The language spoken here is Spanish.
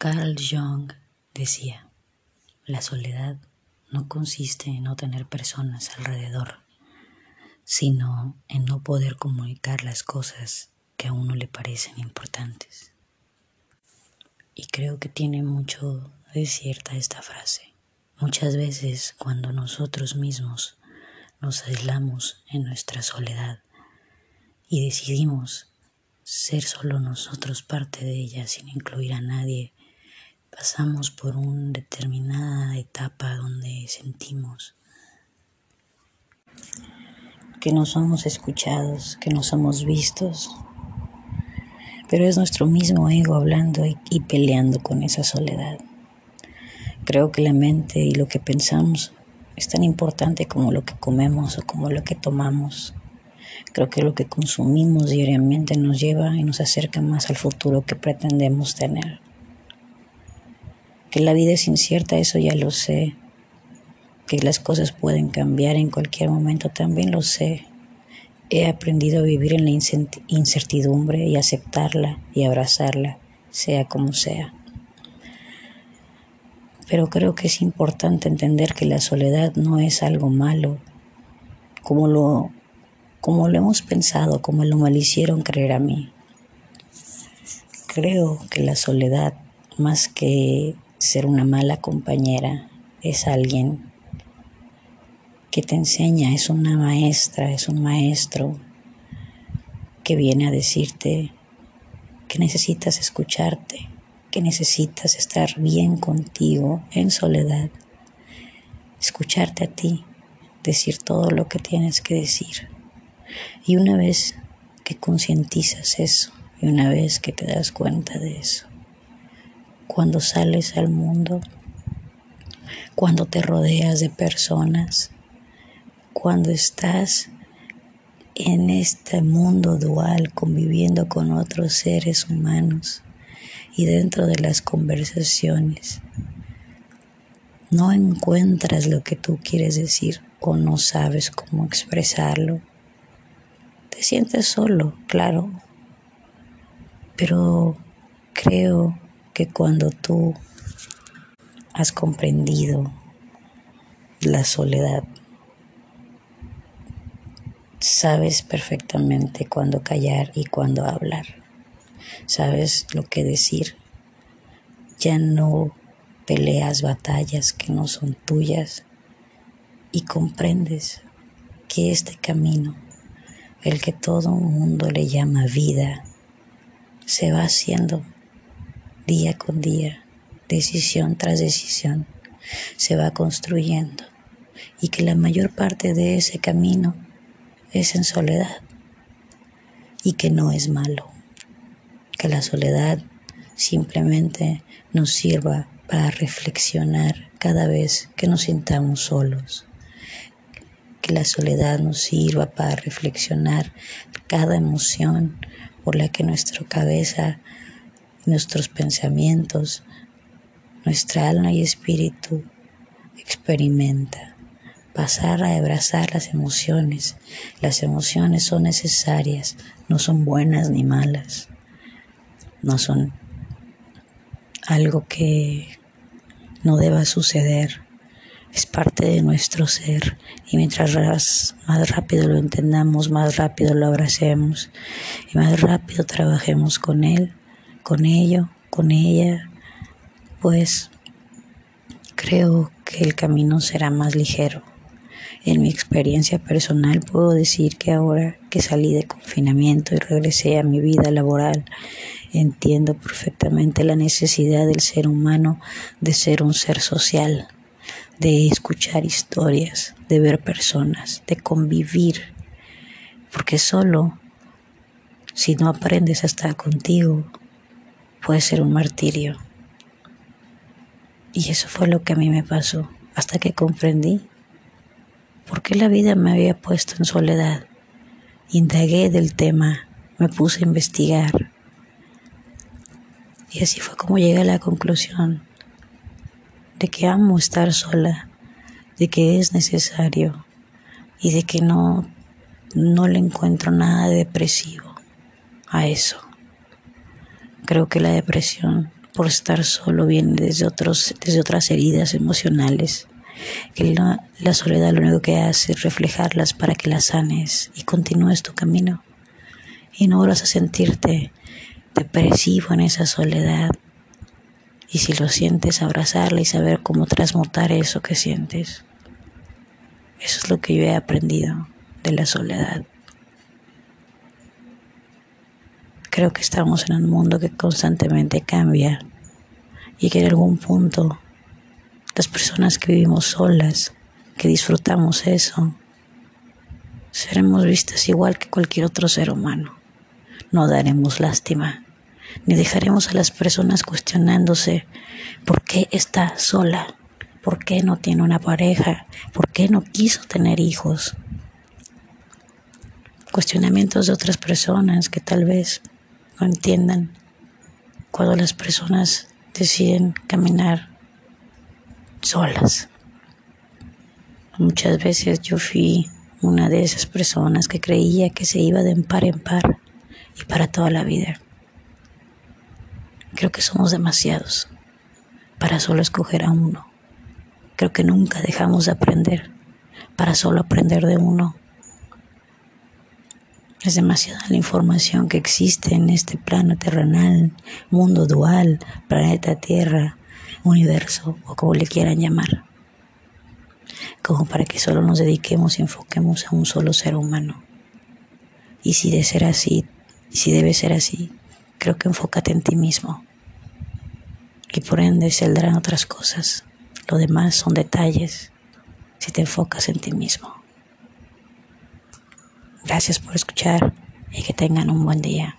Carl Jung decía, la soledad no consiste en no tener personas alrededor, sino en no poder comunicar las cosas que a uno le parecen importantes. Y creo que tiene mucho de cierta esta frase. Muchas veces cuando nosotros mismos nos aislamos en nuestra soledad y decidimos ser solo nosotros parte de ella sin incluir a nadie, pasamos por una determinada etapa donde sentimos que no somos escuchados, que no somos vistos, pero es nuestro mismo ego hablando y, peleando con esa soledad. Creo que la mente y lo que pensamos es tan importante como lo que comemos o como lo que tomamos. Creo que lo que consumimos diariamente nos lleva y nos acerca más al futuro que pretendemos tener. Que la vida es incierta, eso ya lo sé. Que las cosas pueden cambiar en cualquier momento, también lo sé. He aprendido a vivir en la incertidumbre y aceptarla y abrazarla, sea como sea. Pero creo que es importante entender que la soledad no es algo malo, como lo, como lo hemos pensado, como lo me lo hicieron creer a mí. Creo que la soledad, más que ser una mala compañera, es alguien que te enseña, es una maestra, es un maestro que viene a decirte que necesitas escucharte, que necesitas estar bien contigo en soledad, escucharte a ti, decir todo lo que tienes que decir. Y una vez que concientizas eso, y una vez que te das cuenta de eso, cuando sales al mundo, cuando te rodeas de personas, cuando estás en este mundo dual conviviendo con otros seres humanos y dentro de las conversaciones no encuentras lo que tú quieres decir o no sabes cómo expresarlo, te sientes solo, claro, pero creo que cuando tú has comprendido la soledad, sabes perfectamente cuándo callar y cuándo hablar. Sabes lo que decir. Ya no peleas batallas que no son tuyas y comprendes que este camino, el que todo mundo le llama vida, se va haciendo día con día, decisión tras decisión, se va construyendo. Y que la mayor parte de ese camino es en soledad. Y que no es malo, que la soledad simplemente nos sirva para reflexionar cada vez que nos sintamos solos, que la soledad nos sirva para reflexionar cada emoción por la que nuestra cabeza, nuestros pensamientos, nuestra alma y espíritu experimenta. Pasar a abrazar las emociones. Las emociones son necesarias, no son buenas ni malas, no son algo que no deba suceder, es parte de nuestro ser y mientras más rápido lo entendamos, más rápido lo abracemos y más rápido trabajemos con él, con ello, con ella, pues creo que el camino será más ligero. En mi experiencia personal puedo decir que ahora que salí de confinamiento y regresé a mi vida laboral, entiendo perfectamente la necesidad del ser humano de ser un ser social, de escuchar historias, de ver personas, de convivir, porque solo si no aprendes a estar contigo, puede ser un martirio. Y eso fue lo que a mí me pasó, hasta que comprendí ¿Por qué la vida me había puesto en soledad? Indagué del tema, me puse a investigar. Y así fue como llegué a la conclusión de que amo estar sola, de que es necesario y de que no, no le encuentro nada depresivo a eso. Creo que la depresión por estar solo viene desde, otros, desde otras heridas emocionales, que la, soledad lo único que hace es reflejarlas para que las sanes y continúes tu camino y no vuelvas a sentirte depresivo en esa soledad. Y si lo sientes, abrazarla y saber cómo transmutar eso que sientes. Eso es lo que yo he aprendido de la soledad. Creo que estamos en un mundo que constantemente cambia y que en algún punto las personas que vivimos solas, que disfrutamos eso, seremos vistas igual que cualquier otro ser humano no daremos lástima, ni dejaremos a las personas cuestionándose por qué está sola, por qué no tiene una pareja, por qué no quiso tener hijos. Cuestionamientos de otras personas que tal vez no entiendan cuando las personas deciden caminar solas. Muchas veces yo fui una de esas personas que creía que se iba de par en par y para toda la vida. Creo que somos demasiados para solo escoger a uno. Creo que nunca dejamos de aprender para solo aprender de uno. Es demasiada la información que existe en este plano terrenal, mundo dual, planeta Tierra, universo o como le quieran llamar, como para que solo nos dediquemos y enfoquemos a un solo ser humano. Y si de ser así, si debe ser así, creo que enfócate en ti mismo. Y por ende saldrán otras cosas. Lo demás son detalles si te enfocas en ti mismo. Gracias por escuchar y que tengan un buen día.